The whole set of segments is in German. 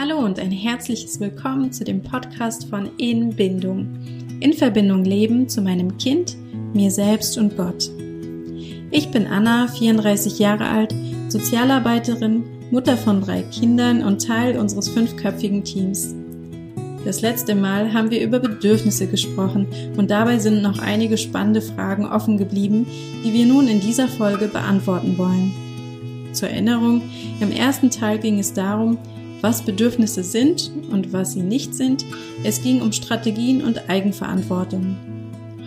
Hallo und ein herzliches Willkommen zu dem Podcast von In Bindung. In Verbindung leben zu meinem Kind, mir selbst und Gott. Ich bin Anna, 34 Jahre alt, Sozialarbeiterin, Mutter von drei Kindern und Teil unseres fünfköpfigen Teams. Das letzte Mal haben wir über Bedürfnisse gesprochen und dabei sind noch einige spannende Fragen offen geblieben, die wir nun in dieser Folge beantworten wollen. Zur Erinnerung, im ersten Teil ging es darum, was Bedürfnisse sind und was sie nicht sind. Es ging um Strategien und Eigenverantwortung.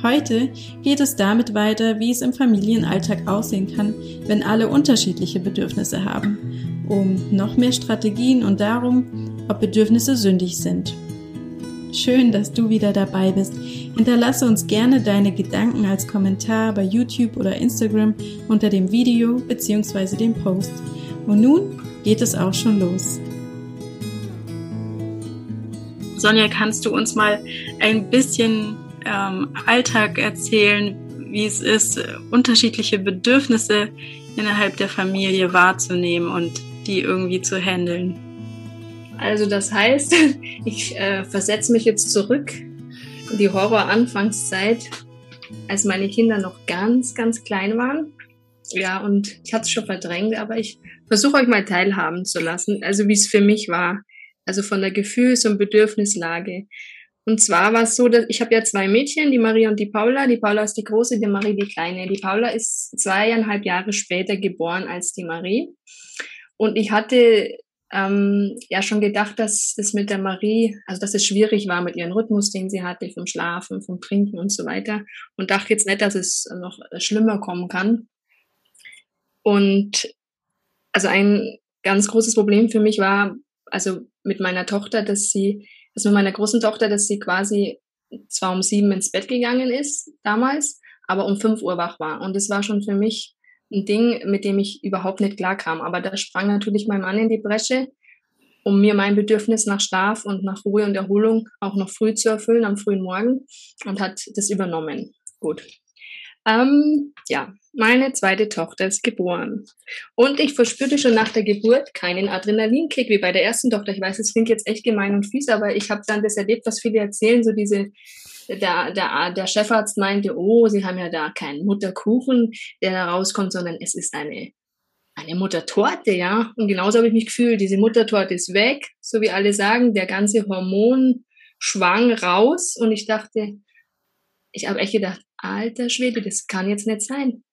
Heute geht es damit weiter, wie es im Familienalltag aussehen kann, wenn alle unterschiedliche Bedürfnisse haben, um noch mehr Strategien und darum, ob Bedürfnisse sündig sind. Schön, dass du wieder dabei bist. Hinterlasse uns gerne deine Gedanken als Kommentar bei YouTube oder Instagram unter dem Video bzw. dem Post. Und nun geht es auch schon los. Sonja, kannst du uns mal ein bisschen ähm, Alltag erzählen, wie es ist, unterschiedliche Bedürfnisse innerhalb der Familie wahrzunehmen und die irgendwie zu handeln? Also das heißt, ich äh, versetze mich jetzt zurück in die Horror-Anfangszeit, als meine Kinder noch ganz, ganz klein waren. Ja, und ich hatte es schon verdrängt, aber ich versuche euch mal teilhaben zu lassen, also wie es für mich war also von der Gefühls- und Bedürfnislage. Und zwar war es so, dass ich habe ja zwei Mädchen, die Maria und die Paula. Die Paula ist die große, die Marie die kleine. Die Paula ist zweieinhalb Jahre später geboren als die Marie. Und ich hatte ähm, ja schon gedacht, dass das mit der Marie, also dass es schwierig war mit ihrem Rhythmus, den sie hatte, vom Schlafen, vom Trinken und so weiter. Und dachte jetzt nicht, dass es noch schlimmer kommen kann. Und also ein ganz großes Problem für mich war, also mit meiner Tochter, dass sie, also mit meiner großen Tochter, dass sie quasi zwar um sieben ins Bett gegangen ist damals, aber um fünf Uhr wach war. Und das war schon für mich ein Ding, mit dem ich überhaupt nicht klarkam. Aber da sprang natürlich mein Mann in die Bresche, um mir mein Bedürfnis nach Schlaf und nach Ruhe und Erholung auch noch früh zu erfüllen, am frühen Morgen, und hat das übernommen. Gut. Ähm, ja, meine zweite Tochter ist geboren. Und ich verspürte schon nach der Geburt keinen Adrenalinkick wie bei der ersten Tochter. Ich weiß, es klingt jetzt echt gemein und fies, aber ich habe dann das erlebt, was viele erzählen, so diese, der, der, der Chefarzt meinte, oh, sie haben ja da keinen Mutterkuchen, der da rauskommt, sondern es ist eine, eine Muttertorte, ja. Und genauso habe ich mich gefühlt. Diese Muttertorte ist weg, so wie alle sagen, der ganze Hormon schwang raus und ich dachte, ich habe echt gedacht, alter Schwede, das kann jetzt nicht sein.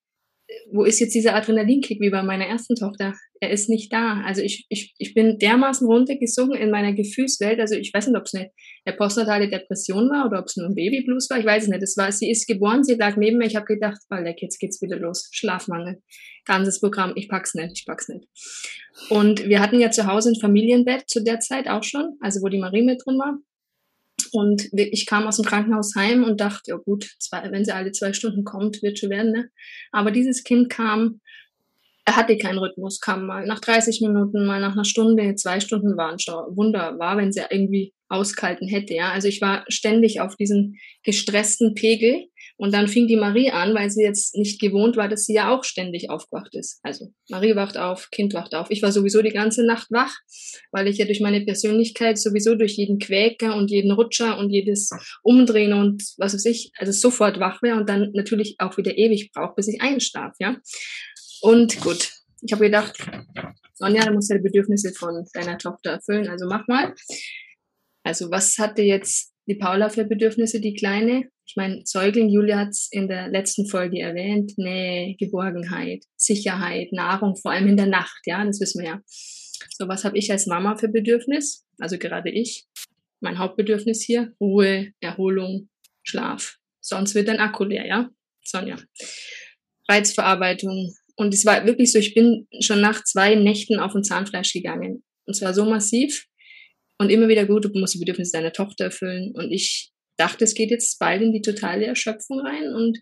Wo ist jetzt dieser Adrenalinkick wie bei meiner ersten Tochter? Er ist nicht da. Also ich, ich, ich bin dermaßen runtergesunken in meiner Gefühlswelt. Also ich weiß nicht, ob es eine, postnatale Depression war oder ob es nur ein Babyblues war. Ich weiß es nicht. Es war, sie ist geboren, sie lag neben mir. Ich habe gedacht, oh, leck, jetzt geht's wieder los. Schlafmangel. Ganzes Programm. Ich pack's nicht, ich pack's nicht. Und wir hatten ja zu Hause ein Familienbett zu der Zeit auch schon, also wo die Marie mit drin war. Und ich kam aus dem Krankenhaus heim und dachte, ja gut, zwei, wenn sie alle zwei Stunden kommt, wird schon werden. Ne? Aber dieses Kind kam, er hatte keinen Rhythmus, kam mal nach 30 Minuten, mal nach einer Stunde, zwei Stunden waren schon wunderbar, wenn sie irgendwie auskalten hätte. Ja, also ich war ständig auf diesen gestressten Pegel und dann fing die Marie an, weil sie jetzt nicht gewohnt war, dass sie ja auch ständig aufgewacht ist. Also Marie wacht auf, Kind wacht auf. Ich war sowieso die ganze Nacht wach, weil ich ja durch meine Persönlichkeit sowieso durch jeden Quäker und jeden Rutscher und jedes Umdrehen und was weiß ich, also sofort wach wäre und dann natürlich auch wieder ewig braucht, bis ich einschlaf, ja. Und gut, ich habe gedacht, Sonja, du musst ja die Bedürfnisse von deiner Tochter erfüllen, also mach mal. Also was hatte jetzt die Paula für Bedürfnisse, die Kleine? Ich meine, Säugling, Julia hat es in der letzten Folge erwähnt, Nähe, Geborgenheit, Sicherheit, Nahrung, vor allem in der Nacht, ja, das wissen wir ja. So, was habe ich als Mama für Bedürfnis? Also gerade ich. Mein Hauptbedürfnis hier, Ruhe, Erholung, Schlaf. Sonst wird dein Akku leer, ja? Sonja. Reizverarbeitung. Und es war wirklich so, ich bin schon nach zwei Nächten auf ein Zahnfleisch gegangen. Und zwar so massiv. Und immer wieder gut, du musst die Bedürfnisse deiner Tochter erfüllen. Und ich dachte, es geht jetzt bald in die totale Erschöpfung rein und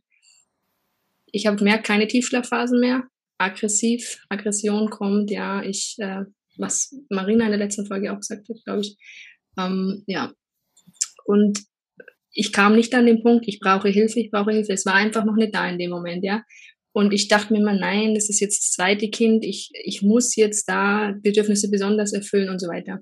ich habe gemerkt, keine Tiefschlafphasen mehr. Aggressiv, Aggression kommt, ja, ich, äh, was Marina in der letzten Folge auch gesagt hat, glaube ich. Ähm, ja. Und ich kam nicht an den Punkt, ich brauche Hilfe, ich brauche Hilfe. Es war einfach noch nicht da in dem Moment, ja. Und ich dachte mir immer, nein, das ist jetzt das zweite Kind, ich, ich muss jetzt da Bedürfnisse besonders erfüllen und so weiter.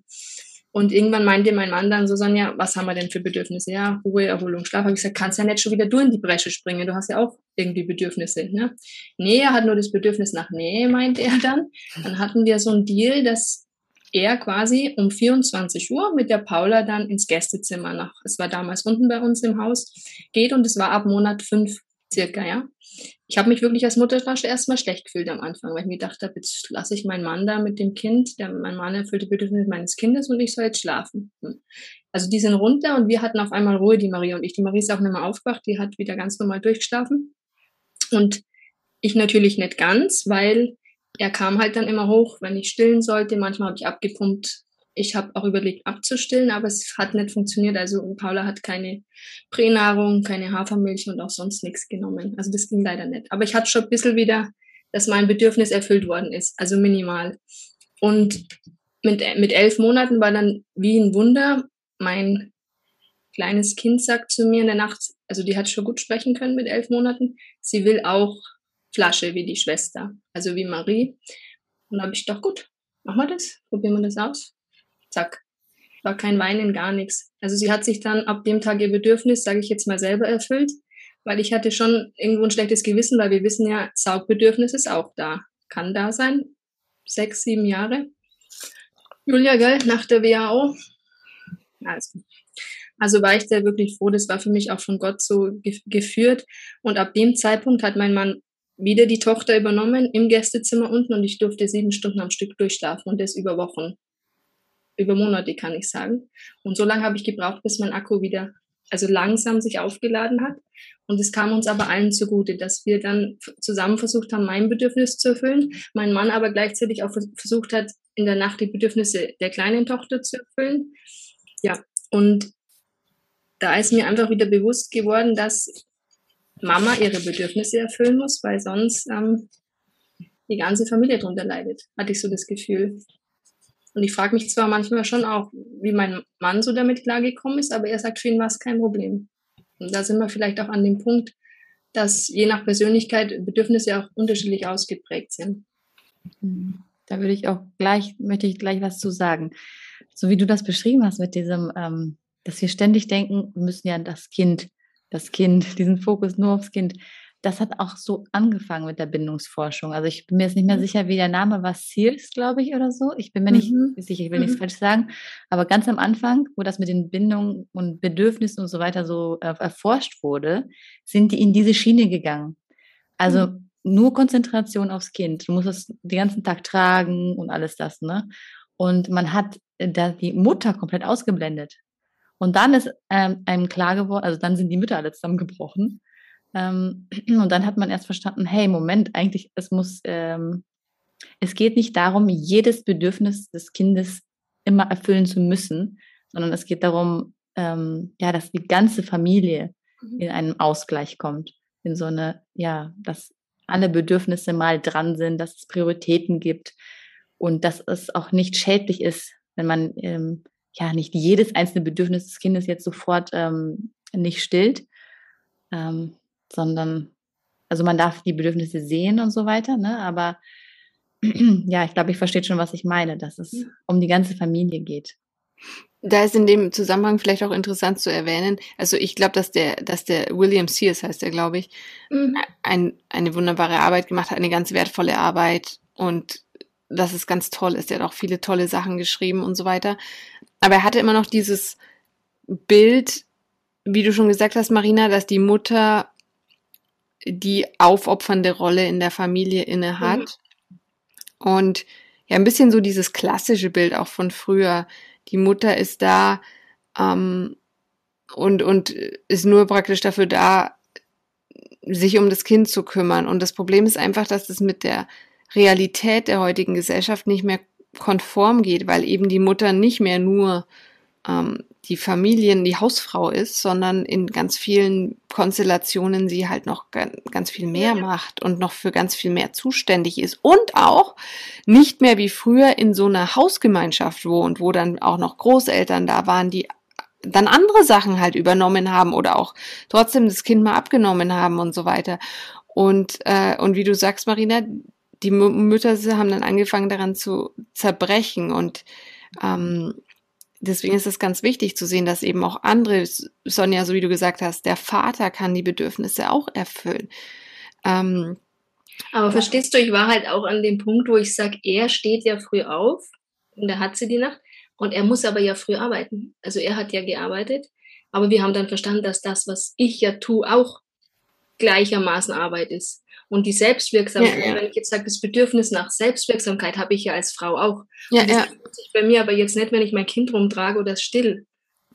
Und irgendwann meinte mein Mann dann Sonja, was haben wir denn für Bedürfnisse? Ja, Ruhe, Erholung, Schlaf. Habe ich gesagt, kannst ja nicht schon wieder du in die Bresche springen. Du hast ja auch irgendwie Bedürfnisse. Ne? Nee, er hat nur das Bedürfnis nach Nähe, meinte er dann. Dann hatten wir so einen Deal, dass er quasi um 24 Uhr mit der Paula dann ins Gästezimmer nach, es war damals unten bei uns im Haus, geht und es war ab Monat fünf circa, ja. Ich habe mich wirklich als Mutterflasche erstmal schlecht gefühlt am Anfang, weil ich mir gedacht habe, jetzt lasse ich meinen Mann da mit dem Kind, der, mein Mann erfüllt die Bedürfnisse meines Kindes und ich soll jetzt schlafen. Hm. Also die sind runter und wir hatten auf einmal Ruhe, die Marie und ich. Die Marie ist auch nicht mehr aufgewacht, die hat wieder ganz normal durchgeschlafen. Und ich natürlich nicht ganz, weil er kam halt dann immer hoch, wenn ich stillen sollte. Manchmal habe ich abgepumpt, ich habe auch überlegt abzustillen, aber es hat nicht funktioniert. Also Paula hat keine Pränahrung, keine Hafermilch und auch sonst nichts genommen. Also das ging leider nicht. Aber ich hatte schon ein bisschen wieder, dass mein Bedürfnis erfüllt worden ist, also minimal. Und mit, mit elf Monaten war dann wie ein Wunder. Mein kleines Kind sagt zu mir in der Nacht, also die hat schon gut sprechen können mit elf Monaten, sie will auch Flasche wie die Schwester, also wie Marie. Und da habe ich doch gut, machen wir das, probieren wir das aus zack, war kein Weinen, gar nichts. Also sie hat sich dann ab dem Tag ihr Bedürfnis, sage ich jetzt mal, selber erfüllt, weil ich hatte schon irgendwo ein schlechtes Gewissen, weil wir wissen ja, Saugbedürfnis ist auch da, kann da sein, sechs, sieben Jahre. Julia, gell, nach der WHO. Also, also war ich da wirklich froh, das war für mich auch von Gott so ge geführt. Und ab dem Zeitpunkt hat mein Mann wieder die Tochter übernommen im Gästezimmer unten und ich durfte sieben Stunden am Stück durchschlafen und das über Wochen über Monate, kann ich sagen. Und so lange habe ich gebraucht, bis mein Akku wieder, also langsam sich aufgeladen hat. Und es kam uns aber allen zugute, dass wir dann zusammen versucht haben, mein Bedürfnis zu erfüllen. Mein Mann aber gleichzeitig auch versucht hat, in der Nacht die Bedürfnisse der kleinen Tochter zu erfüllen. Ja, und da ist mir einfach wieder bewusst geworden, dass Mama ihre Bedürfnisse erfüllen muss, weil sonst ähm, die ganze Familie darunter leidet, hatte ich so das Gefühl. Und ich frage mich zwar manchmal schon auch, wie mein Mann so damit klargekommen ist, aber er sagt, für ihn war es kein Problem. Und da sind wir vielleicht auch an dem Punkt, dass je nach Persönlichkeit Bedürfnisse auch unterschiedlich ausgeprägt sind. Da würde ich auch gleich, möchte ich gleich was zu sagen. So wie du das beschrieben hast mit diesem, ähm, dass wir ständig denken, wir müssen ja das Kind, das Kind, diesen Fokus nur aufs Kind das hat auch so angefangen mit der Bindungsforschung. Also ich bin mir jetzt nicht mehr mhm. sicher, wie der Name war, Sears, glaube ich, oder so. Ich bin mir nicht mhm. sicher, ich will nichts mhm. falsch sagen. Aber ganz am Anfang, wo das mit den Bindungen und Bedürfnissen und so weiter so äh, erforscht wurde, sind die in diese Schiene gegangen. Also mhm. nur Konzentration aufs Kind. Du musst es den ganzen Tag tragen und alles das, ne? Und man hat äh, da die Mutter komplett ausgeblendet. Und dann ist ähm, einem klar geworden, also dann sind die Mütter alle zusammengebrochen. Ähm, und dann hat man erst verstanden, hey, Moment, eigentlich, es muss, ähm, es geht nicht darum, jedes Bedürfnis des Kindes immer erfüllen zu müssen, sondern es geht darum, ähm, ja, dass die ganze Familie mhm. in einen Ausgleich kommt, in so eine, ja, dass alle Bedürfnisse mal dran sind, dass es Prioritäten gibt und dass es auch nicht schädlich ist, wenn man ähm, ja nicht jedes einzelne Bedürfnis des Kindes jetzt sofort ähm, nicht stillt. Ähm, sondern, also man darf die Bedürfnisse sehen und so weiter, ne? aber ja, ich glaube, ich verstehe schon, was ich meine, dass es um die ganze Familie geht. Da ist in dem Zusammenhang vielleicht auch interessant zu erwähnen, also ich glaube, dass der, dass der William Sears heißt der, glaube ich, mhm. ein, eine wunderbare Arbeit gemacht hat, eine ganz wertvolle Arbeit und dass es ganz toll ist. Er hat auch viele tolle Sachen geschrieben und so weiter. Aber er hatte immer noch dieses Bild, wie du schon gesagt hast, Marina, dass die Mutter die aufopfernde Rolle in der Familie inne hat. Mhm. Und ja, ein bisschen so dieses klassische Bild auch von früher. Die Mutter ist da ähm, und, und ist nur praktisch dafür da, sich um das Kind zu kümmern. Und das Problem ist einfach, dass das mit der Realität der heutigen Gesellschaft nicht mehr konform geht, weil eben die Mutter nicht mehr nur ähm, die Familien, die Hausfrau ist, sondern in ganz vielen Konstellationen sie halt noch ganz viel mehr macht und noch für ganz viel mehr zuständig ist und auch nicht mehr wie früher in so einer Hausgemeinschaft wohnt, wo dann auch noch Großeltern da waren, die dann andere Sachen halt übernommen haben oder auch trotzdem das Kind mal abgenommen haben und so weiter. Und, äh, und wie du sagst, Marina, die Mütter haben dann angefangen daran zu zerbrechen und ähm, deswegen ist es ganz wichtig zu sehen, dass eben auch andere, Sonja, so wie du gesagt hast, der Vater kann die Bedürfnisse auch erfüllen. Ähm, aber verstehst du, ich war halt auch an dem Punkt, wo ich sage, er steht ja früh auf und er hat sie die Nacht und er muss aber ja früh arbeiten. Also er hat ja gearbeitet, aber wir haben dann verstanden, dass das, was ich ja tue, auch gleichermaßen Arbeit ist. Und die Selbstwirksamkeit, ja, ja. wenn ich jetzt sage, das Bedürfnis nach Selbstwirksamkeit habe ich ja als Frau auch. Ja, und das ja. sich bei mir aber jetzt nicht, wenn ich mein Kind rumtrage oder still.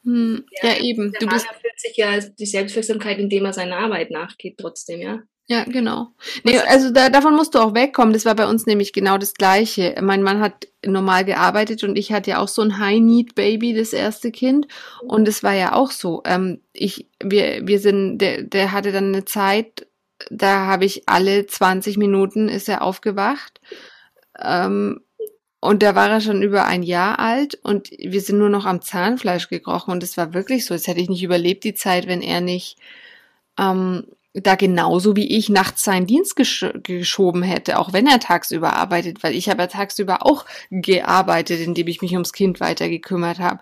Hm, ja, ja, eben. Der du Mann bist erfüllt sich ja die Selbstwirksamkeit, indem er seiner Arbeit nachgeht trotzdem, ja. Ja, genau. Nee, also da, davon musst du auch wegkommen. Das war bei uns nämlich genau das Gleiche. Mein Mann hat normal gearbeitet und ich hatte ja auch so ein High-Need-Baby, das erste Kind. Und es war ja auch so. Ähm, ich, wir, wir sind, der, der hatte dann eine Zeit, da habe ich alle 20 Minuten ist er aufgewacht. Ähm, und da war er schon über ein Jahr alt und wir sind nur noch am Zahnfleisch gekrochen. Und es war wirklich so, als hätte ich nicht überlebt die Zeit, wenn er nicht ähm, da genauso wie ich nachts seinen Dienst gesch geschoben hätte, auch wenn er tagsüber arbeitet, weil ich habe ja tagsüber auch gearbeitet, indem ich mich ums Kind weiter gekümmert habe,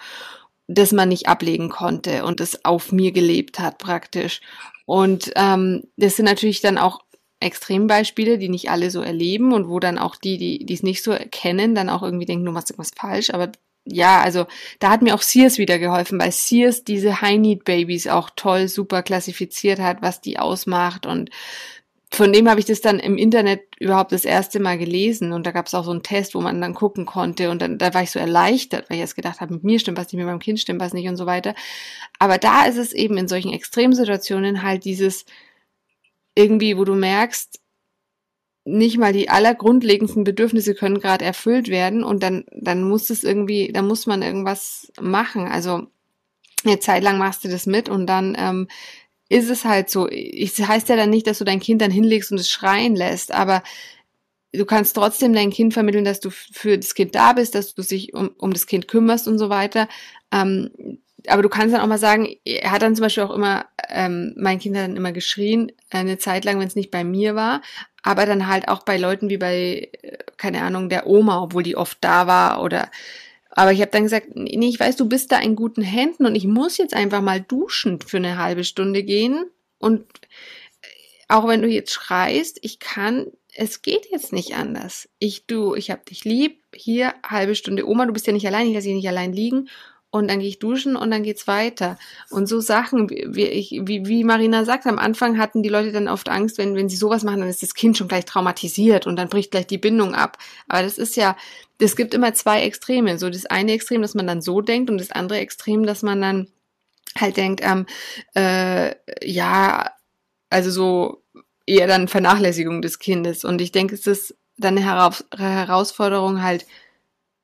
dass man nicht ablegen konnte und es auf mir gelebt hat praktisch. Und ähm, das sind natürlich dann auch Extrembeispiele, die nicht alle so erleben und wo dann auch die, die es nicht so erkennen, dann auch irgendwie denken, du machst irgendwas falsch, aber ja, also da hat mir auch Sears wieder geholfen, weil Sears diese High-Need-Babys auch toll, super klassifiziert hat, was die ausmacht. Und von dem habe ich das dann im Internet überhaupt das erste Mal gelesen. Und da gab es auch so einen Test, wo man dann gucken konnte. Und dann da war ich so erleichtert, weil ich jetzt gedacht habe, mit mir stimmt was nicht, mit meinem Kind stimmt was nicht und so weiter. Aber da ist es eben in solchen Extremsituationen halt dieses irgendwie, wo du merkst, nicht mal die allergrundlegendsten Bedürfnisse können gerade erfüllt werden und dann, dann muss es irgendwie, da muss man irgendwas machen. Also eine Zeit lang machst du das mit und dann ähm, ist es halt so. Es heißt ja dann nicht, dass du dein Kind dann hinlegst und es schreien lässt, aber du kannst trotzdem dein Kind vermitteln, dass du für das Kind da bist, dass du dich um, um das Kind kümmerst und so weiter. Ähm, aber du kannst dann auch mal sagen, er hat dann zum Beispiel auch immer, ähm, mein Kind hat dann immer geschrien, eine Zeit lang, wenn es nicht bei mir war, aber dann halt auch bei Leuten wie bei, äh, keine Ahnung, der Oma, obwohl die oft da war oder aber ich habe dann gesagt, nee, ich weiß, du bist da in guten Händen und ich muss jetzt einfach mal duschen für eine halbe Stunde gehen und äh, auch wenn du jetzt schreist, ich kann, es geht jetzt nicht anders. Ich du, ich hab dich lieb, hier halbe Stunde Oma, du bist ja nicht allein, ich lasse dich nicht allein liegen und dann gehe ich duschen und dann geht's weiter. Und so Sachen, wie, ich, wie, wie Marina sagt, am Anfang hatten die Leute dann oft Angst, wenn, wenn sie sowas machen, dann ist das Kind schon gleich traumatisiert und dann bricht gleich die Bindung ab. Aber das ist ja, es gibt immer zwei Extreme. So das eine Extrem, dass man dann so denkt und das andere Extrem, dass man dann halt denkt, ähm, äh, ja, also so eher dann Vernachlässigung des Kindes. Und ich denke, es ist dann eine Herausforderung halt,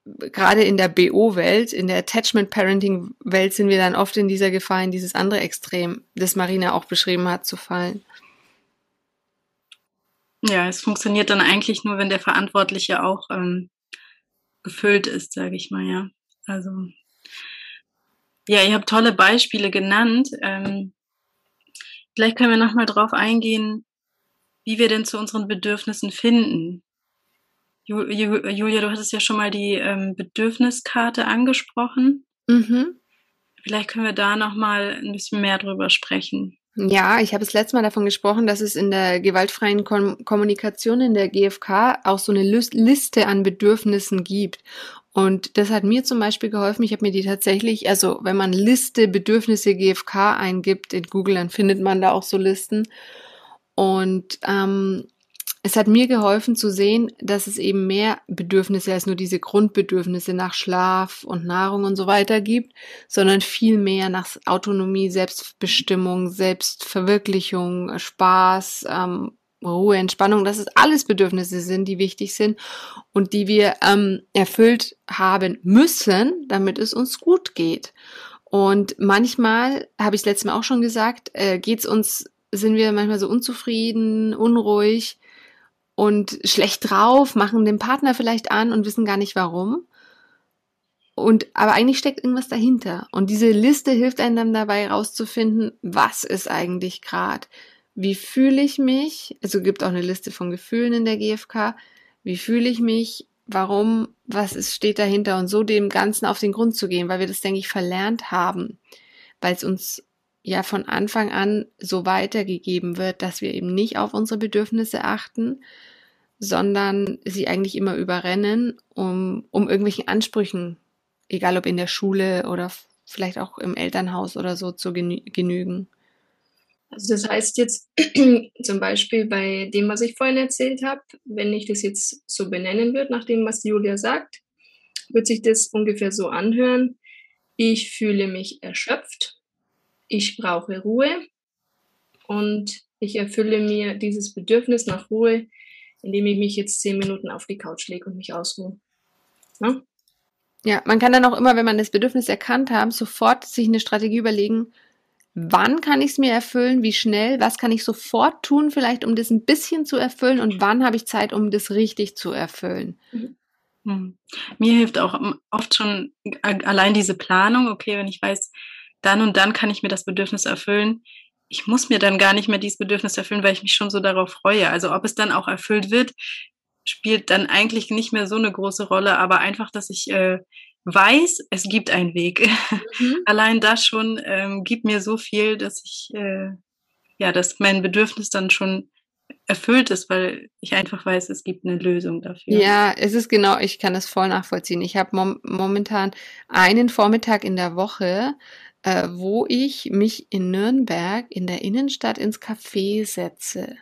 gerade in der BO-Welt, in der Attachment-Parenting-Welt sind wir dann oft in dieser Gefahr, in dieses andere Extrem, das Marina auch beschrieben hat, zu fallen. Ja, es funktioniert dann eigentlich nur, wenn der Verantwortliche auch ähm, gefüllt ist, sage ich mal, ja. Also, ja, ihr habt tolle Beispiele genannt. Ähm, vielleicht können wir nochmal drauf eingehen, wie wir denn zu unseren Bedürfnissen finden. Julia, du hattest ja schon mal die ähm, Bedürfniskarte angesprochen. Mhm. Vielleicht können wir da noch mal ein bisschen mehr drüber sprechen. Ja, ich habe das letzte Mal davon gesprochen, dass es in der gewaltfreien Kom Kommunikation in der GfK auch so eine Liste an Bedürfnissen gibt. Und das hat mir zum Beispiel geholfen. Ich habe mir die tatsächlich, also wenn man Liste Bedürfnisse GfK eingibt in Google, dann findet man da auch so Listen. Und ähm, es hat mir geholfen zu sehen, dass es eben mehr Bedürfnisse als nur diese Grundbedürfnisse nach Schlaf und Nahrung und so weiter gibt, sondern viel mehr nach Autonomie, Selbstbestimmung, Selbstverwirklichung, Spaß, ähm, Ruhe, Entspannung, dass es alles Bedürfnisse sind, die wichtig sind und die wir ähm, erfüllt haben müssen, damit es uns gut geht. Und manchmal, habe ich es letztes Mal auch schon gesagt, äh, geht's uns, sind wir manchmal so unzufrieden, unruhig, und schlecht drauf, machen den Partner vielleicht an und wissen gar nicht warum. Und aber eigentlich steckt irgendwas dahinter. Und diese Liste hilft einem dann dabei herauszufinden, was ist eigentlich gerade. Wie fühle ich mich? Also gibt auch eine Liste von Gefühlen in der GfK. Wie fühle ich mich? warum, was ist, steht dahinter und so dem Ganzen auf den Grund zu gehen, weil wir das, denke ich, verlernt haben, weil es uns ja von Anfang an so weitergegeben wird, dass wir eben nicht auf unsere Bedürfnisse achten, sondern sie eigentlich immer überrennen, um, um irgendwelchen Ansprüchen, egal ob in der Schule oder vielleicht auch im Elternhaus oder so, zu genü genügen. Also das heißt jetzt zum Beispiel bei dem, was ich vorhin erzählt habe, wenn ich das jetzt so benennen würde, nach dem, was Julia sagt, wird sich das ungefähr so anhören. Ich fühle mich erschöpft, ich brauche Ruhe und ich erfülle mir dieses Bedürfnis nach Ruhe, indem ich mich jetzt zehn Minuten auf die Couch lege und mich ausruhe. Ja? ja, man kann dann auch immer, wenn man das Bedürfnis erkannt hat, sofort sich eine Strategie überlegen, wann kann ich es mir erfüllen, wie schnell, was kann ich sofort tun, vielleicht um das ein bisschen zu erfüllen und wann habe ich Zeit, um das richtig zu erfüllen. Mhm. Hm. Mir hilft auch oft schon allein diese Planung, okay, wenn ich weiß, dann und dann kann ich mir das Bedürfnis erfüllen. Ich muss mir dann gar nicht mehr dieses Bedürfnis erfüllen, weil ich mich schon so darauf freue. Also ob es dann auch erfüllt wird, spielt dann eigentlich nicht mehr so eine große Rolle, aber einfach, dass ich äh, weiß, es gibt einen Weg. Mhm. Allein das schon ähm, gibt mir so viel, dass ich, äh, ja, dass mein Bedürfnis dann schon erfüllt ist, weil ich einfach weiß, es gibt eine Lösung dafür. Ja, es ist genau, ich kann das voll nachvollziehen. Ich habe mom momentan einen Vormittag in der Woche, äh, wo ich mich in Nürnberg in der Innenstadt ins Café setze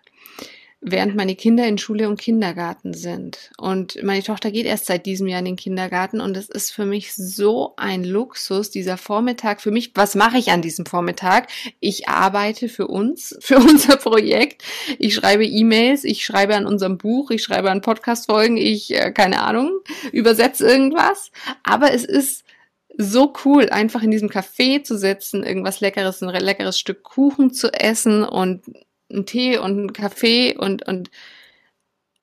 während meine Kinder in Schule und Kindergarten sind. Und meine Tochter geht erst seit diesem Jahr in den Kindergarten und es ist für mich so ein Luxus, dieser Vormittag. Für mich, was mache ich an diesem Vormittag? Ich arbeite für uns, für unser Projekt. Ich schreibe E-Mails, ich schreibe an unserem Buch, ich schreibe an Podcast-Folgen, ich, äh, keine Ahnung, übersetze irgendwas. Aber es ist so cool, einfach in diesem Café zu sitzen, irgendwas Leckeres, ein leckeres Stück Kuchen zu essen und einen Tee und einen Kaffee und, und,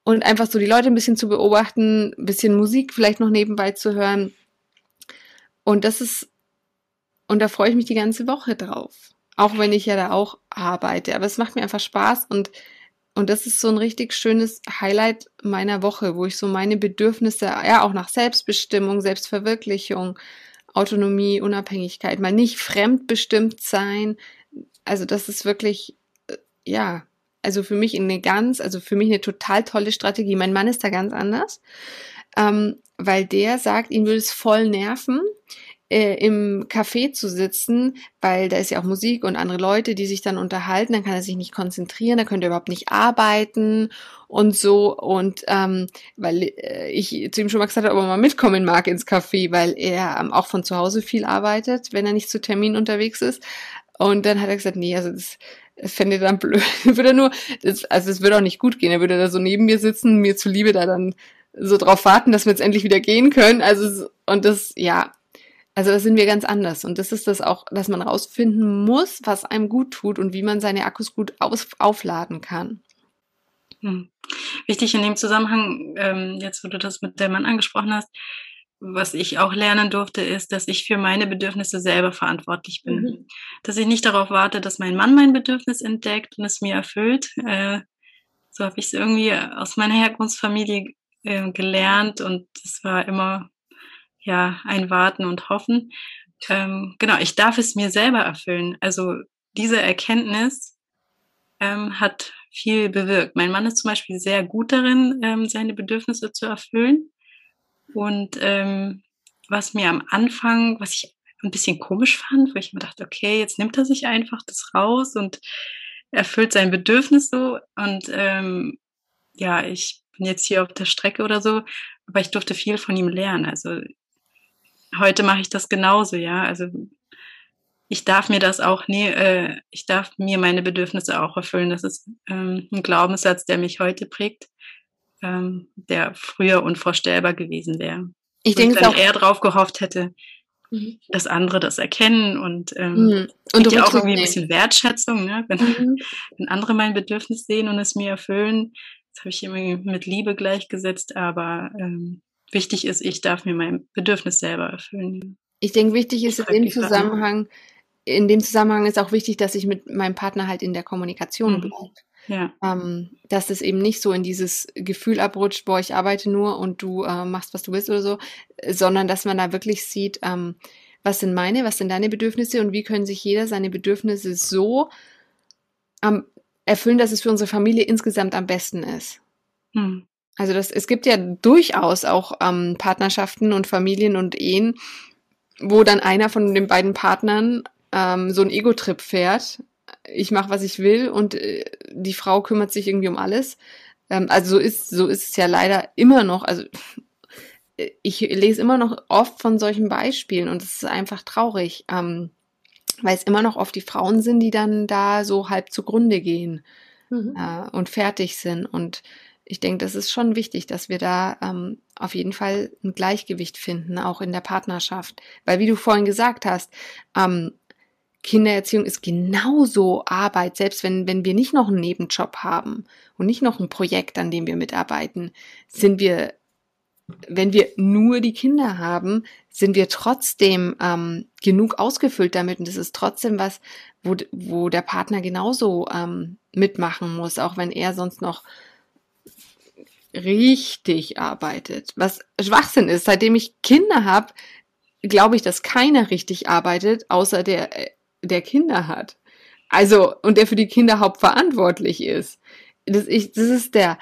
und einfach so die Leute ein bisschen zu beobachten, ein bisschen Musik vielleicht noch nebenbei zu hören. Und das ist, und da freue ich mich die ganze Woche drauf. Auch wenn ich ja da auch arbeite. Aber es macht mir einfach Spaß und, und das ist so ein richtig schönes Highlight meiner Woche, wo ich so meine Bedürfnisse, ja, auch nach Selbstbestimmung, Selbstverwirklichung, Autonomie, Unabhängigkeit, mal nicht fremdbestimmt sein. Also das ist wirklich ja, also für mich eine ganz, also für mich eine total tolle Strategie. Mein Mann ist da ganz anders, ähm, weil der sagt, ihn würde es voll nerven, äh, im Café zu sitzen, weil da ist ja auch Musik und andere Leute, die sich dann unterhalten, dann kann er sich nicht konzentrieren, dann könnte er überhaupt nicht arbeiten und so. Und ähm, weil äh, ich zu ihm schon mal gesagt habe, ob er mal mitkommen mag ins Café, weil er ähm, auch von zu Hause viel arbeitet, wenn er nicht zu Termin unterwegs ist. Und dann hat er gesagt, nee, also das fände dann blöd. würde nur, das, also es würde auch nicht gut gehen. Er würde da so neben mir sitzen, mir zuliebe da dann so drauf warten, dass wir jetzt endlich wieder gehen können. Also, und das, ja, also sind wir ganz anders. Und das ist das auch, dass man rausfinden muss, was einem gut tut und wie man seine Akkus gut aus, aufladen kann. Hm. Wichtig in dem Zusammenhang, ähm, jetzt wo du das mit dem Mann angesprochen hast, was ich auch lernen durfte, ist, dass ich für meine Bedürfnisse selber verantwortlich bin. Mhm. Dass ich nicht darauf warte, dass mein Mann mein Bedürfnis entdeckt und es mir erfüllt. Äh, so habe ich es irgendwie aus meiner Herkunftsfamilie äh, gelernt und es war immer ja ein Warten und Hoffen. Ähm, genau, ich darf es mir selber erfüllen. Also diese Erkenntnis ähm, hat viel bewirkt. Mein Mann ist zum Beispiel sehr gut darin, ähm, seine Bedürfnisse zu erfüllen. Und ähm, was mir am Anfang, was ich ein bisschen komisch fand, wo ich mir dachte, okay, jetzt nimmt er sich einfach das raus und erfüllt sein Bedürfnis so. Und ähm, ja, ich bin jetzt hier auf der Strecke oder so, aber ich durfte viel von ihm lernen. Also heute mache ich das genauso, ja. Also ich darf mir das auch, nee, äh, ich darf mir meine Bedürfnisse auch erfüllen. Das ist ähm, ein Glaubenssatz, der mich heute prägt ähm, der früher unvorstellbar gewesen wäre. Ich denke, dann auch eher drauf gehofft hätte, mhm. dass andere das erkennen und ähm, mhm. und ja auch irgendwie ein bisschen Wertschätzung, ne? wenn, mhm. wenn andere mein Bedürfnis sehen und es mir erfüllen. Das habe ich irgendwie mit Liebe gleichgesetzt, aber ähm, wichtig ist, ich darf mir mein Bedürfnis selber erfüllen. Ich denke, wichtig ist in dem Zusammenhang, in dem Zusammenhang ist auch wichtig, dass ich mit meinem Partner halt in der Kommunikation mhm. bleibe. Ja. Ähm, dass es eben nicht so in dieses Gefühl abrutscht, boah, ich arbeite nur und du äh, machst, was du willst oder so, sondern dass man da wirklich sieht, ähm, was sind meine, was sind deine Bedürfnisse und wie können sich jeder seine Bedürfnisse so ähm, erfüllen, dass es für unsere Familie insgesamt am besten ist. Hm. Also das, es gibt ja durchaus auch ähm, Partnerschaften und Familien und Ehen, wo dann einer von den beiden Partnern ähm, so einen Ego-Trip fährt. Ich mache, was ich will und äh, die Frau kümmert sich irgendwie um alles. Ähm, also so ist, so ist es ja leider immer noch. Also ich lese immer noch oft von solchen Beispielen und es ist einfach traurig, ähm, weil es immer noch oft die Frauen sind, die dann da so halb zugrunde gehen mhm. äh, und fertig sind. Und ich denke, das ist schon wichtig, dass wir da ähm, auf jeden Fall ein Gleichgewicht finden, auch in der Partnerschaft. Weil wie du vorhin gesagt hast, ähm, Kindererziehung ist genauso Arbeit, selbst wenn, wenn wir nicht noch einen Nebenjob haben und nicht noch ein Projekt, an dem wir mitarbeiten, sind wir wenn wir nur die Kinder haben, sind wir trotzdem ähm, genug ausgefüllt damit und es ist trotzdem was, wo, wo der Partner genauso ähm, mitmachen muss, auch wenn er sonst noch richtig arbeitet. Was Schwachsinn ist, seitdem ich Kinder habe, glaube ich, dass keiner richtig arbeitet, außer der, äh, der Kinder hat. Also, und der für die Kinder hauptverantwortlich ist. Das, ich, das ist der,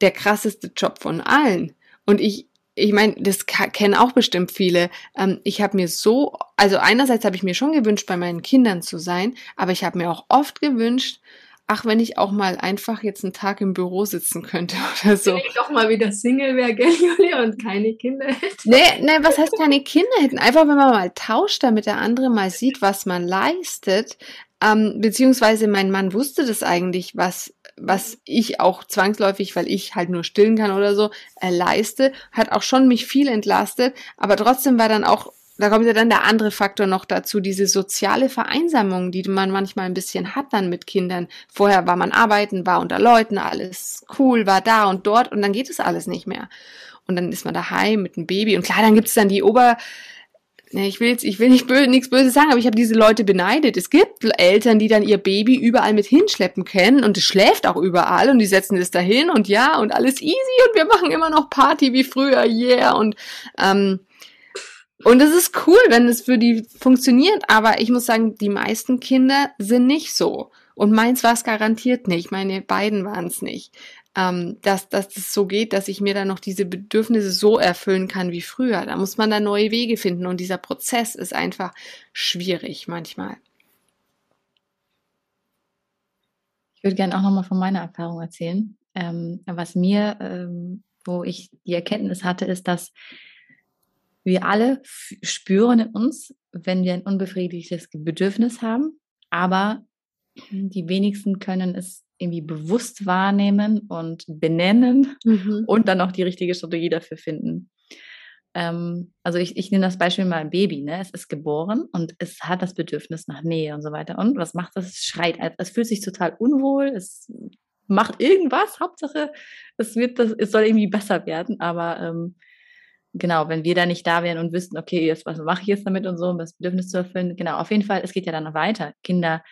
der krasseste Job von allen. Und ich, ich meine, das kennen auch bestimmt viele. Ähm, ich habe mir so, also einerseits habe ich mir schon gewünscht, bei meinen Kindern zu sein, aber ich habe mir auch oft gewünscht, ach, wenn ich auch mal einfach jetzt einen Tag im Büro sitzen könnte oder so. Wenn ich doch mal wieder Single wäre, gell, Julia, und keine Kinder hätte. Nee, nee, was heißt keine Kinder hätten? Einfach, wenn man mal tauscht, damit der andere mal sieht, was man leistet. Ähm, beziehungsweise mein Mann wusste das eigentlich, was was ich auch zwangsläufig, weil ich halt nur stillen kann oder so, äh, leiste, hat auch schon mich viel entlastet, aber trotzdem war dann auch, da kommt ja dann der andere Faktor noch dazu, diese soziale Vereinsamung, die man manchmal ein bisschen hat dann mit Kindern. Vorher war man arbeiten, war unter Leuten, alles cool, war da und dort und dann geht es alles nicht mehr. Und dann ist man daheim mit einem Baby und klar, dann gibt es dann die Ober, ne, ich will jetzt, ich will nicht bö nichts Böses sagen, aber ich habe diese Leute beneidet. Es gibt Eltern, die dann ihr Baby überall mit hinschleppen können und es schläft auch überall und die setzen es dahin und ja und alles easy und wir machen immer noch Party wie früher, yeah und ähm, und es ist cool, wenn es für die funktioniert, aber ich muss sagen, die meisten Kinder sind nicht so. Und meins war es garantiert nicht. Meine beiden waren es nicht ähm, dass, dass das so geht, dass ich mir dann noch diese Bedürfnisse so erfüllen kann wie früher. Da muss man dann neue Wege finden und dieser Prozess ist einfach schwierig manchmal. Ich würde gerne auch nochmal von meiner Erfahrung erzählen. Ähm, was mir, ähm, wo ich die Erkenntnis hatte, ist, dass wir alle spüren in uns, wenn wir ein unbefriedigtes Bedürfnis haben, aber die wenigsten können es irgendwie bewusst wahrnehmen und benennen mhm. und dann auch die richtige Strategie dafür finden. Ähm, also ich, ich nehme das Beispiel mal Baby, ne? Es ist geboren und es hat das Bedürfnis nach Nähe und so weiter. Und was macht das? Es schreit, es fühlt sich total unwohl, es macht irgendwas, Hauptsache, es wird das, es soll irgendwie besser werden, aber ähm, genau, wenn wir da nicht da wären und wüssten, okay, jetzt, was mache ich jetzt damit und so, um das Bedürfnis zu erfüllen, genau, auf jeden Fall, es geht ja dann noch weiter. Kinder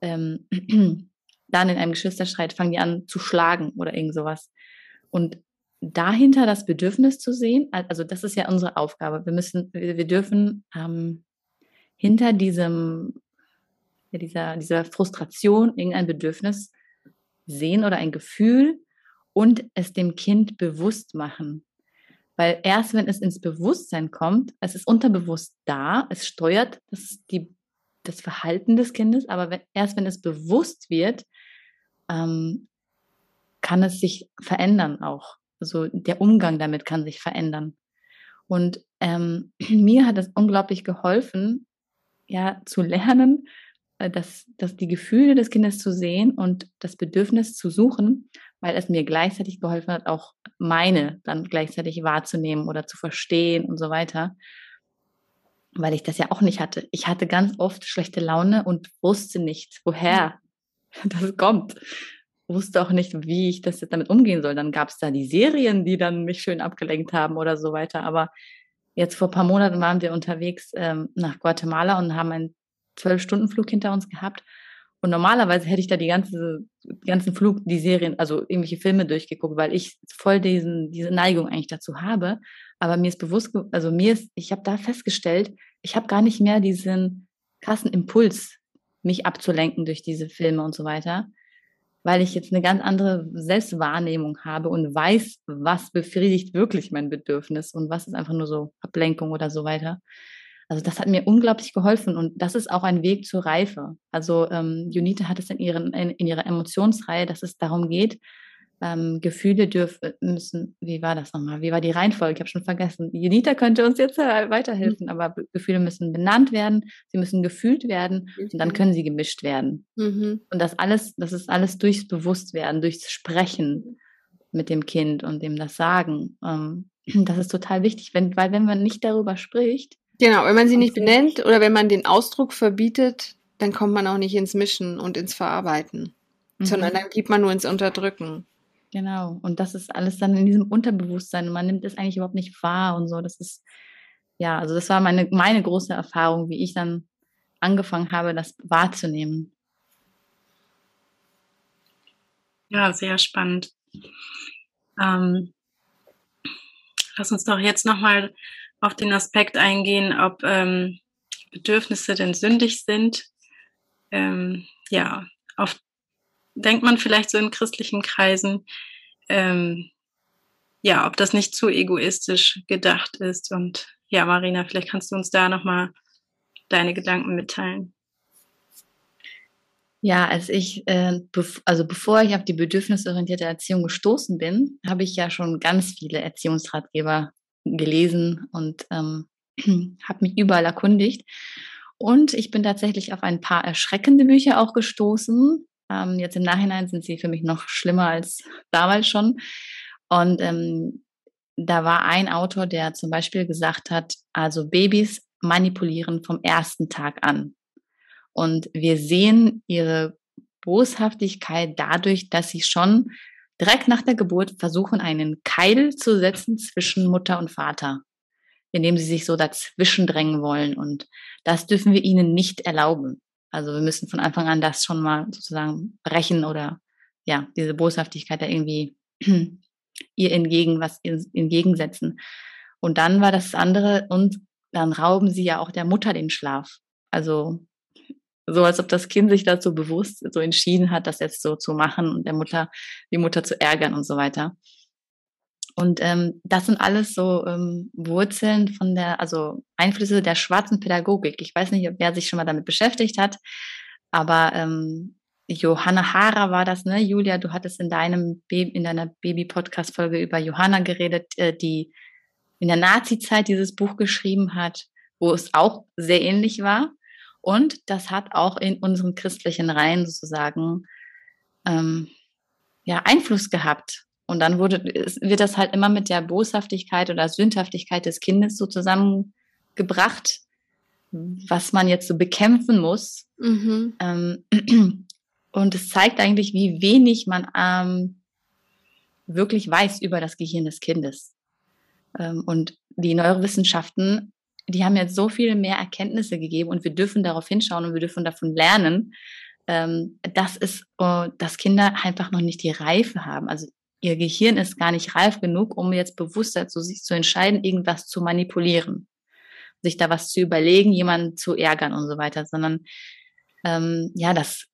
ähm, dann in einem Geschwisterstreit fangen die an zu schlagen oder irgend sowas. Und dahinter das Bedürfnis zu sehen, also das ist ja unsere Aufgabe. Wir müssen, wir, dürfen ähm, hinter diesem, ja, dieser, dieser Frustration irgendein Bedürfnis sehen oder ein Gefühl und es dem Kind bewusst machen. Weil erst wenn es ins Bewusstsein kommt, es ist unterbewusst da, es steuert das, die, das Verhalten des Kindes, aber wenn, erst wenn es bewusst wird, ähm, kann es sich verändern auch. Also der Umgang damit kann sich verändern. Und ähm, mir hat es unglaublich geholfen, ja, zu lernen, äh, dass, dass die Gefühle des Kindes zu sehen und das Bedürfnis zu suchen, weil es mir gleichzeitig geholfen hat, auch meine dann gleichzeitig wahrzunehmen oder zu verstehen und so weiter. Weil ich das ja auch nicht hatte. Ich hatte ganz oft schlechte Laune und wusste nicht, woher das kommt. Wusste auch nicht, wie ich das jetzt damit umgehen soll. Dann gab es da die Serien, die dann mich schön abgelenkt haben oder so weiter. Aber jetzt vor ein paar Monaten waren wir unterwegs ähm, nach Guatemala und haben einen Zwölf-Stunden-Flug hinter uns gehabt. Und normalerweise hätte ich da die ganze, ganzen Flug, die Serien, also irgendwelche Filme durchgeguckt, weil ich voll diesen, diese Neigung eigentlich dazu habe. Aber mir ist bewusst, also mir ist, ich habe da festgestellt, ich habe gar nicht mehr diesen krassen Impuls, mich abzulenken durch diese Filme und so weiter, weil ich jetzt eine ganz andere Selbstwahrnehmung habe und weiß, was befriedigt wirklich mein Bedürfnis und was ist einfach nur so Ablenkung oder so weiter. Also das hat mir unglaublich geholfen und das ist auch ein Weg zur Reife. Also ähm, Junita hat es in, ihren, in, in ihrer Emotionsreihe, dass es darum geht, ähm, Gefühle dürfen müssen, wie war das nochmal? Wie war die Reihenfolge? Ich habe schon vergessen. Junita könnte uns jetzt weiterhelfen, mhm. aber Gefühle müssen benannt werden, sie müssen gefühlt werden und dann können sie gemischt werden. Mhm. Und das alles, das ist alles durchs Bewusstwerden, durchs Sprechen mit dem Kind und dem das Sagen. Ähm, das ist total wichtig, wenn, weil wenn man nicht darüber spricht, Genau, wenn man sie nicht benennt oder wenn man den Ausdruck verbietet, dann kommt man auch nicht ins Mischen und ins Verarbeiten, mhm. sondern dann geht man nur ins Unterdrücken. Genau, und das ist alles dann in diesem Unterbewusstsein und man nimmt es eigentlich überhaupt nicht wahr und so. Das ist, ja, also das war meine, meine große Erfahrung, wie ich dann angefangen habe, das wahrzunehmen. Ja, sehr spannend. Ähm, lass uns doch jetzt nochmal auf den Aspekt eingehen, ob ähm, Bedürfnisse denn sündig sind. Ähm, ja, oft denkt man vielleicht so in christlichen Kreisen, ähm, ja, ob das nicht zu egoistisch gedacht ist. Und ja, Marina, vielleicht kannst du uns da nochmal deine Gedanken mitteilen. Ja, als ich, äh, bev also bevor ich auf die bedürfnisorientierte Erziehung gestoßen bin, habe ich ja schon ganz viele Erziehungsratgeber gelesen und ähm, habe mich überall erkundigt. Und ich bin tatsächlich auf ein paar erschreckende Bücher auch gestoßen. Ähm, jetzt im Nachhinein sind sie für mich noch schlimmer als damals schon. Und ähm, da war ein Autor, der zum Beispiel gesagt hat, also Babys manipulieren vom ersten Tag an. Und wir sehen ihre Boshaftigkeit dadurch, dass sie schon direkt nach der Geburt versuchen, einen Keil zu setzen zwischen Mutter und Vater, indem sie sich so dazwischen drängen wollen. Und das dürfen wir ihnen nicht erlauben. Also wir müssen von Anfang an das schon mal sozusagen brechen oder ja, diese Boshaftigkeit da irgendwie ihr entgegen, was entgegensetzen. Und dann war das andere, und dann rauben sie ja auch der Mutter den Schlaf. Also so als ob das Kind sich dazu bewusst so entschieden hat, das jetzt so zu machen und der Mutter, die Mutter zu ärgern und so weiter. Und ähm, das sind alles so ähm, Wurzeln von der, also Einflüsse der schwarzen Pädagogik. Ich weiß nicht, wer sich schon mal damit beschäftigt hat, aber ähm, Johanna Hara war das, ne? Julia, du hattest in deinem Baby, in deiner Baby-Podcast-Folge über Johanna geredet, äh, die in der Nazi-Zeit dieses Buch geschrieben hat, wo es auch sehr ähnlich war. Und das hat auch in unseren christlichen Reihen sozusagen ähm, ja, Einfluss gehabt. Und dann wurde, wird das halt immer mit der Boshaftigkeit oder Sündhaftigkeit des Kindes so zusammengebracht, was man jetzt so bekämpfen muss. Mhm. Ähm, und es zeigt eigentlich, wie wenig man ähm, wirklich weiß über das Gehirn des Kindes. Ähm, und die Neurowissenschaften die haben jetzt so viel mehr Erkenntnisse gegeben und wir dürfen darauf hinschauen und wir dürfen davon lernen, ähm, dass es, äh, dass Kinder einfach noch nicht die Reife haben. Also ihr Gehirn ist gar nicht reif genug, um jetzt bewusst dazu sich zu entscheiden, irgendwas zu manipulieren, sich da was zu überlegen, jemanden zu ärgern und so weiter, sondern ähm, ja, das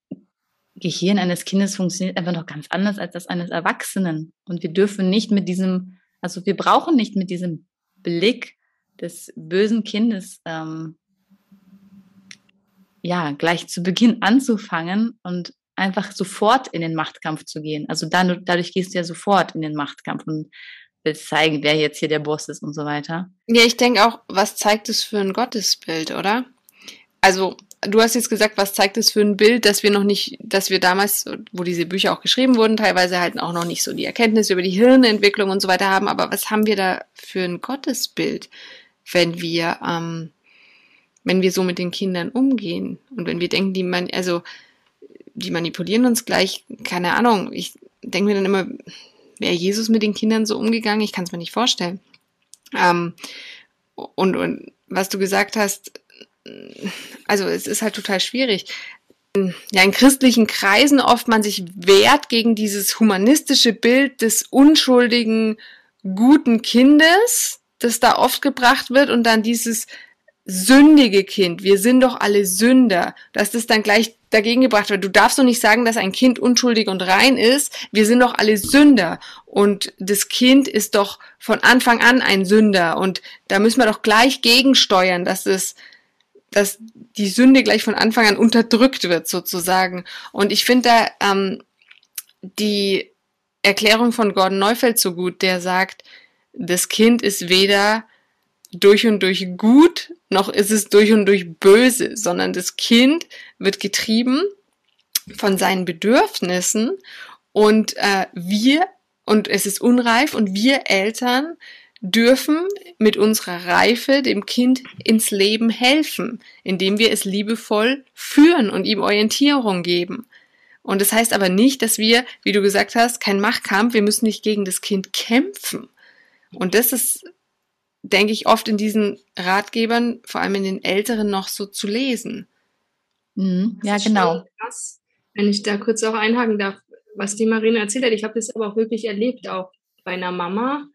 Gehirn eines Kindes funktioniert einfach noch ganz anders als das eines Erwachsenen. Und wir dürfen nicht mit diesem, also wir brauchen nicht mit diesem Blick des bösen Kindes ähm, ja gleich zu Beginn anzufangen und einfach sofort in den Machtkampf zu gehen. Also dann, dadurch gehst du ja sofort in den Machtkampf und willst zeigen, wer jetzt hier der Boss ist und so weiter. Ja, ich denke auch, was zeigt es für ein Gottesbild, oder? Also du hast jetzt gesagt, was zeigt es für ein Bild, dass wir noch nicht, dass wir damals, wo diese Bücher auch geschrieben wurden, teilweise halt auch noch nicht so die Erkenntnis über die Hirnentwicklung und so weiter haben, aber was haben wir da für ein Gottesbild? Wenn wir, ähm, wenn wir so mit den Kindern umgehen und wenn wir denken, die man, also die manipulieren uns gleich, keine Ahnung. Ich denke mir dann immer, wäre Jesus mit den Kindern so umgegangen? Ich kann es mir nicht vorstellen. Ähm, und, und was du gesagt hast, also es ist halt total schwierig. ja, in christlichen Kreisen oft man sich wehrt gegen dieses humanistische Bild des unschuldigen, guten Kindes, das da oft gebracht wird und dann dieses sündige Kind, wir sind doch alle Sünder, dass das dann gleich dagegen gebracht wird. Du darfst doch nicht sagen, dass ein Kind unschuldig und rein ist. Wir sind doch alle Sünder. Und das Kind ist doch von Anfang an ein Sünder. Und da müssen wir doch gleich gegensteuern, dass es, dass die Sünde gleich von Anfang an unterdrückt wird, sozusagen. Und ich finde da ähm, die Erklärung von Gordon Neufeld so gut, der sagt, das Kind ist weder durch und durch gut, noch ist es durch und durch böse, sondern das Kind wird getrieben von seinen Bedürfnissen und äh, wir, und es ist unreif und wir Eltern dürfen mit unserer Reife dem Kind ins Leben helfen, indem wir es liebevoll führen und ihm Orientierung geben. Und das heißt aber nicht, dass wir, wie du gesagt hast, kein Machtkampf, wir müssen nicht gegen das Kind kämpfen. Und das ist denke ich, oft in diesen Ratgebern, vor allem in den älteren, noch so zu lesen. Mhm. Ja, genau. Krass, wenn ich da kurz auch einhaken darf, was die Marina erzählt hat. Ich habe das aber auch wirklich erlebt, auch bei einer Mama.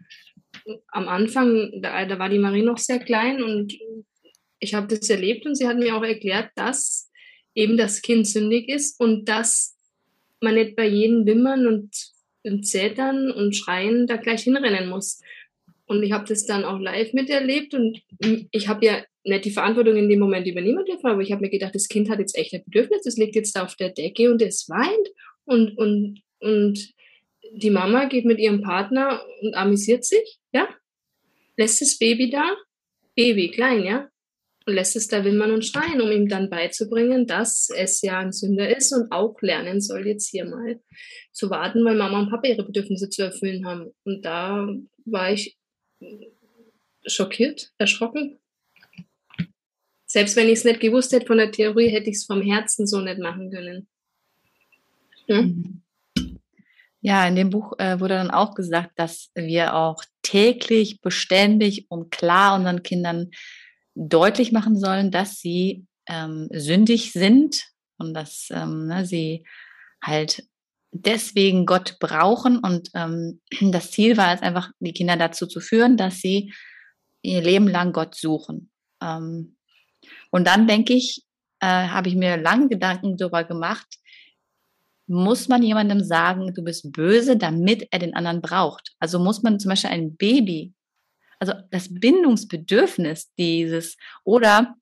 Am Anfang, da, da war die Marie noch sehr klein und ich habe das erlebt und sie hat mir auch erklärt, dass eben das Kind sündig ist und dass man nicht bei jedem Wimmern und, und Zetern und Schreien da gleich hinrennen muss. Und ich habe das dann auch live miterlebt und ich habe ja nicht die Verantwortung in dem Moment übernehmen dürfen, aber ich habe mir gedacht, das Kind hat jetzt echt ein Bedürfnis, das liegt jetzt da auf der Decke und es weint und, und, und die Mama geht mit ihrem Partner und amüsiert sich, ja, lässt das Baby da, Baby, klein, ja, und lässt es da wimmern und schreien, um ihm dann beizubringen, dass es ja ein Sünder ist und auch lernen soll, jetzt hier mal zu warten, weil Mama und Papa ihre Bedürfnisse zu erfüllen haben. Und da war ich schockiert, erschrocken. Selbst wenn ich es nicht gewusst hätte von der Theorie, hätte ich es vom Herzen so nicht machen können. Hm? Ja, in dem Buch äh, wurde dann auch gesagt, dass wir auch täglich, beständig und klar unseren Kindern deutlich machen sollen, dass sie ähm, sündig sind und dass ähm, ne, sie halt deswegen Gott brauchen. Und ähm, das Ziel war es einfach, die Kinder dazu zu führen, dass sie ihr Leben lang Gott suchen. Ähm, und dann denke ich, äh, habe ich mir lange Gedanken darüber gemacht, muss man jemandem sagen, du bist böse, damit er den anderen braucht? Also muss man zum Beispiel ein Baby, also das Bindungsbedürfnis dieses oder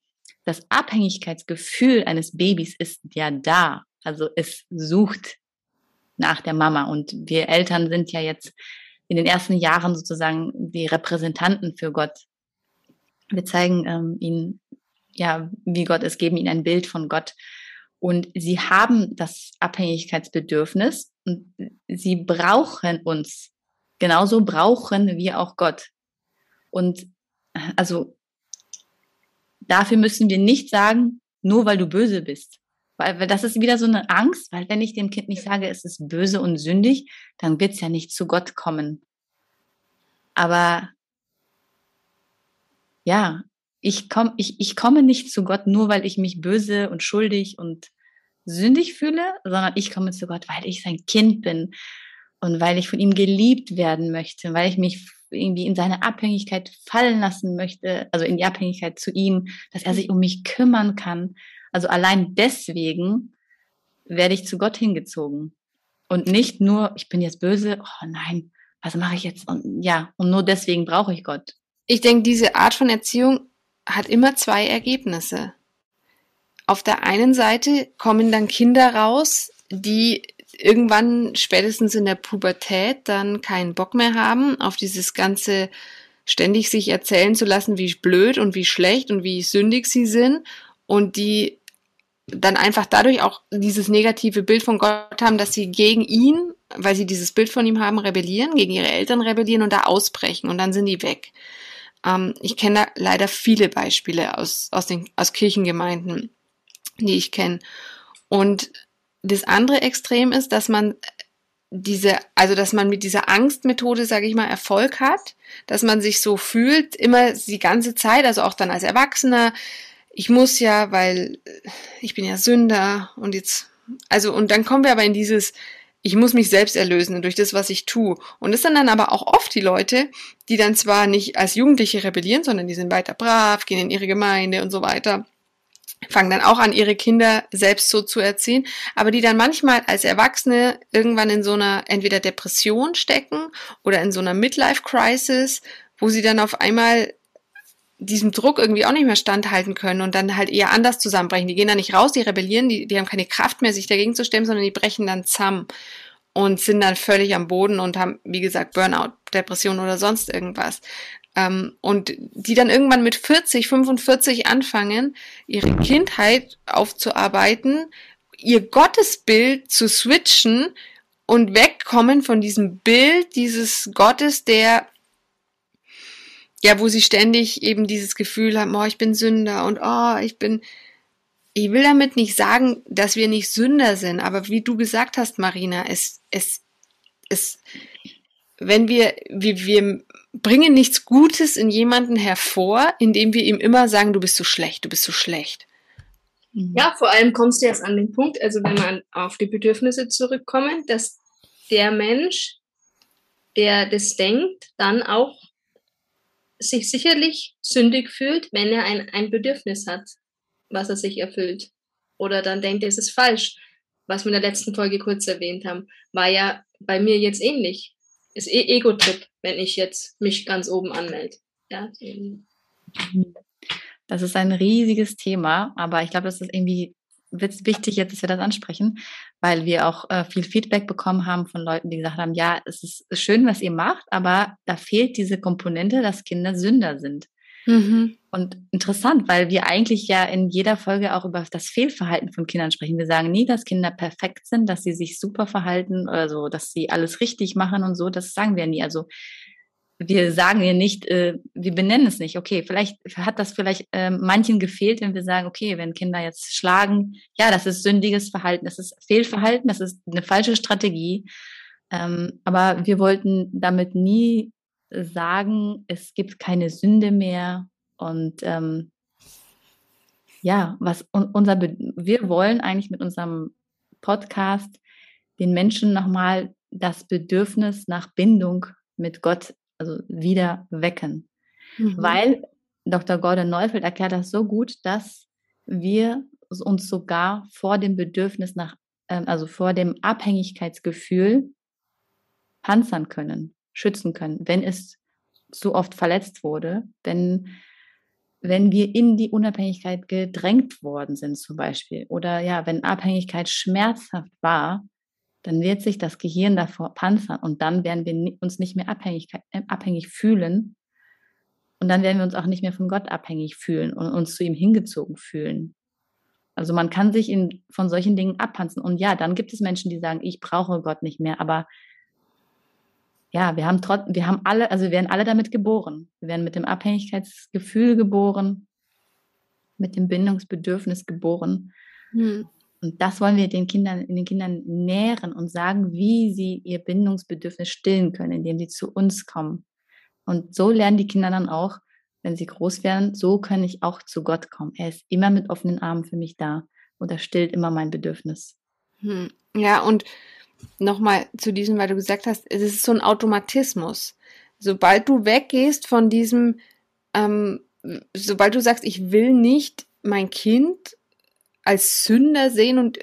das Abhängigkeitsgefühl eines Babys ist ja da. Also es sucht nach der Mama. Und wir Eltern sind ja jetzt in den ersten Jahren sozusagen die Repräsentanten für Gott. Wir zeigen ähm, ihnen, ja, wie Gott ist, geben ihnen ein Bild von Gott. Und sie haben das Abhängigkeitsbedürfnis und sie brauchen uns. Genauso brauchen wir auch Gott. Und also dafür müssen wir nicht sagen, nur weil du böse bist. Weil, das ist wieder so eine Angst, weil wenn ich dem Kind nicht sage, es ist böse und sündig, dann wird es ja nicht zu Gott kommen. Aber ja, ich, komm, ich, ich komme nicht zu Gott nur, weil ich mich böse und schuldig und sündig fühle, sondern ich komme zu Gott, weil ich sein Kind bin und weil ich von ihm geliebt werden möchte, weil ich mich irgendwie in seine Abhängigkeit fallen lassen möchte, also in die Abhängigkeit zu ihm, dass er sich um mich kümmern kann, also allein deswegen werde ich zu Gott hingezogen. Und nicht nur, ich bin jetzt böse, oh nein, was mache ich jetzt? Und ja, und nur deswegen brauche ich Gott. Ich denke, diese Art von Erziehung hat immer zwei Ergebnisse. Auf der einen Seite kommen dann Kinder raus, die irgendwann spätestens in der Pubertät dann keinen Bock mehr haben auf dieses ganze ständig sich erzählen zu lassen, wie blöd und wie schlecht und wie sündig sie sind und die dann einfach dadurch auch dieses negative Bild von Gott haben, dass sie gegen ihn, weil sie dieses Bild von ihm haben, rebellieren, gegen ihre Eltern rebellieren und da ausbrechen und dann sind die weg. Ähm, ich kenne da leider viele Beispiele aus, aus, den, aus Kirchengemeinden, die ich kenne. Und das andere Extrem ist, dass man diese, also dass man mit dieser Angstmethode, sage ich mal, Erfolg hat, dass man sich so fühlt, immer die ganze Zeit, also auch dann als Erwachsener, ich muss ja, weil äh, ich bin ja Sünder und jetzt, also, und dann kommen wir aber in dieses, ich muss mich selbst erlösen durch das, was ich tue. Und das sind dann aber auch oft die Leute, die dann zwar nicht als Jugendliche rebellieren, sondern die sind weiter brav, gehen in ihre Gemeinde und so weiter, fangen dann auch an, ihre Kinder selbst so zu erziehen, aber die dann manchmal als Erwachsene irgendwann in so einer entweder Depression stecken oder in so einer Midlife-Crisis, wo sie dann auf einmal diesem Druck irgendwie auch nicht mehr standhalten können und dann halt eher anders zusammenbrechen. Die gehen da nicht raus, die rebellieren, die, die haben keine Kraft mehr, sich dagegen zu stemmen, sondern die brechen dann zusammen und sind dann völlig am Boden und haben, wie gesagt, Burnout, Depression oder sonst irgendwas. Ähm, und die dann irgendwann mit 40, 45 anfangen, ihre Kindheit aufzuarbeiten, ihr Gottesbild zu switchen und wegkommen von diesem Bild dieses Gottes, der ja, wo sie ständig eben dieses Gefühl haben, oh, ich bin Sünder und oh, ich bin, ich will damit nicht sagen, dass wir nicht Sünder sind, aber wie du gesagt hast, Marina, es, es, es, wenn wir, wir, wir bringen nichts Gutes in jemanden hervor, indem wir ihm immer sagen, du bist so schlecht, du bist so schlecht. Mhm. Ja, vor allem kommst du jetzt an den Punkt, also wenn wir auf die Bedürfnisse zurückkommen, dass der Mensch, der das denkt, dann auch sich sicherlich sündig fühlt, wenn er ein, ein Bedürfnis hat, was er sich erfüllt. Oder dann denkt er, es ist falsch. Was wir in der letzten Folge kurz erwähnt haben, war ja bei mir jetzt ähnlich. Ist eh Ego-Trip, wenn ich jetzt mich ganz oben anmelde. Ja. Das ist ein riesiges Thema, aber ich glaube, das ist irgendwie wichtig jetzt, dass wir das ansprechen, weil wir auch äh, viel Feedback bekommen haben von Leuten, die gesagt haben, ja, es ist schön, was ihr macht, aber da fehlt diese Komponente, dass Kinder Sünder sind. Mhm. Und interessant, weil wir eigentlich ja in jeder Folge auch über das Fehlverhalten von Kindern sprechen. Wir sagen nie, dass Kinder perfekt sind, dass sie sich super verhalten oder so, dass sie alles richtig machen und so. Das sagen wir nie. Also wir sagen ja nicht, äh, wir benennen es nicht. Okay, vielleicht hat das vielleicht äh, manchen gefehlt, wenn wir sagen, okay, wenn Kinder jetzt schlagen, ja, das ist sündiges Verhalten, das ist Fehlverhalten, das ist eine falsche Strategie. Ähm, aber wir wollten damit nie sagen, es gibt keine Sünde mehr und ähm, ja, was unser, Be wir wollen eigentlich mit unserem Podcast den Menschen nochmal das Bedürfnis nach Bindung mit Gott also wieder wecken. Mhm. Weil Dr. Gordon Neufeld erklärt das so gut, dass wir uns sogar vor dem Bedürfnis nach, ähm, also vor dem Abhängigkeitsgefühl panzern können, schützen können, wenn es so oft verletzt wurde, wenn, wenn wir in die Unabhängigkeit gedrängt worden sind zum Beispiel oder ja, wenn Abhängigkeit schmerzhaft war, dann wird sich das Gehirn davor panzern und dann werden wir uns nicht mehr abhängig, äh, abhängig fühlen und dann werden wir uns auch nicht mehr von Gott abhängig fühlen und uns zu ihm hingezogen fühlen. Also man kann sich in, von solchen Dingen abpanzen. Und ja, dann gibt es Menschen, die sagen, ich brauche Gott nicht mehr. Aber ja, wir haben trotzdem, wir haben alle, also wir werden alle damit geboren. Wir werden mit dem Abhängigkeitsgefühl geboren, mit dem Bindungsbedürfnis geboren. Hm. Und das wollen wir den Kindern, den Kindern nähren und sagen, wie sie ihr Bindungsbedürfnis stillen können, indem sie zu uns kommen. Und so lernen die Kinder dann auch, wenn sie groß werden, so kann ich auch zu Gott kommen. Er ist immer mit offenen Armen für mich da und er stillt immer mein Bedürfnis. Hm. Ja, und nochmal zu diesem, weil du gesagt hast, es ist so ein Automatismus. Sobald du weggehst von diesem, ähm, sobald du sagst, ich will nicht mein Kind als Sünder sehen und,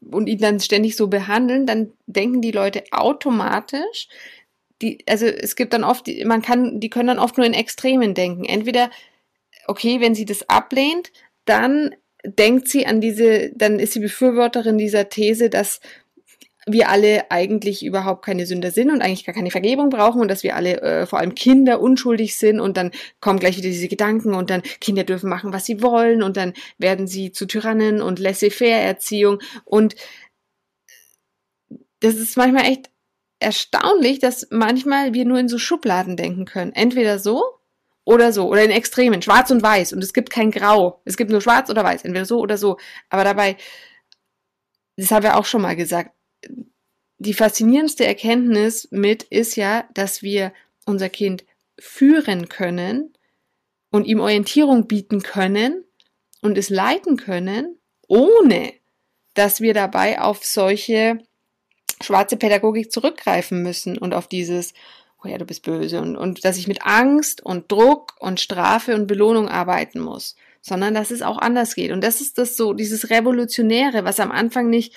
und ihn dann ständig so behandeln, dann denken die Leute automatisch, die, also es gibt dann oft, man kann, die können dann oft nur in Extremen denken. Entweder, okay, wenn sie das ablehnt, dann denkt sie an diese, dann ist sie Befürworterin dieser These, dass wir alle eigentlich überhaupt keine Sünder sind und eigentlich gar keine Vergebung brauchen und dass wir alle, äh, vor allem Kinder, unschuldig sind und dann kommen gleich wieder diese Gedanken und dann Kinder dürfen machen, was sie wollen und dann werden sie zu Tyrannen und Laissez-faire-Erziehung und das ist manchmal echt erstaunlich, dass manchmal wir nur in so Schubladen denken können. Entweder so oder so oder in Extremen, schwarz und weiß und es gibt kein Grau. Es gibt nur schwarz oder weiß, entweder so oder so. Aber dabei, das haben wir auch schon mal gesagt, die faszinierendste Erkenntnis mit ist ja, dass wir unser Kind führen können und ihm Orientierung bieten können und es leiten können, ohne dass wir dabei auf solche schwarze Pädagogik zurückgreifen müssen und auf dieses, oh ja, du bist böse und, und dass ich mit Angst und Druck und Strafe und Belohnung arbeiten muss, sondern dass es auch anders geht. Und das ist das so, dieses Revolutionäre, was am Anfang nicht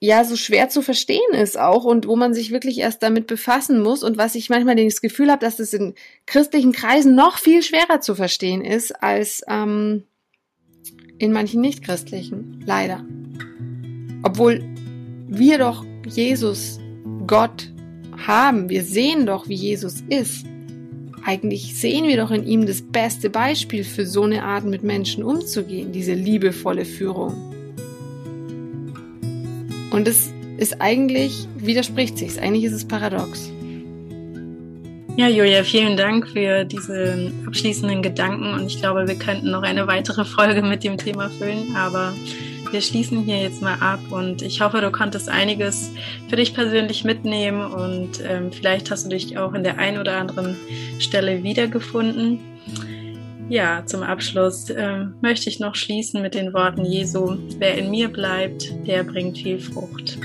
ja so schwer zu verstehen ist auch und wo man sich wirklich erst damit befassen muss und was ich manchmal das Gefühl habe, dass es in christlichen Kreisen noch viel schwerer zu verstehen ist als ähm, in manchen nicht-christlichen, leider. Obwohl wir doch Jesus, Gott haben, wir sehen doch, wie Jesus ist. Eigentlich sehen wir doch in ihm das beste Beispiel für so eine Art mit Menschen umzugehen, diese liebevolle Führung. Und es ist eigentlich, widerspricht sich, eigentlich ist es paradox. Ja, Julia, vielen Dank für diese abschließenden Gedanken. Und ich glaube, wir könnten noch eine weitere Folge mit dem Thema füllen, aber wir schließen hier jetzt mal ab. Und ich hoffe, du konntest einiges für dich persönlich mitnehmen. Und ähm, vielleicht hast du dich auch in der einen oder anderen Stelle wiedergefunden. Ja, zum Abschluss ähm, möchte ich noch schließen mit den Worten Jesu, wer in mir bleibt, der bringt viel Frucht.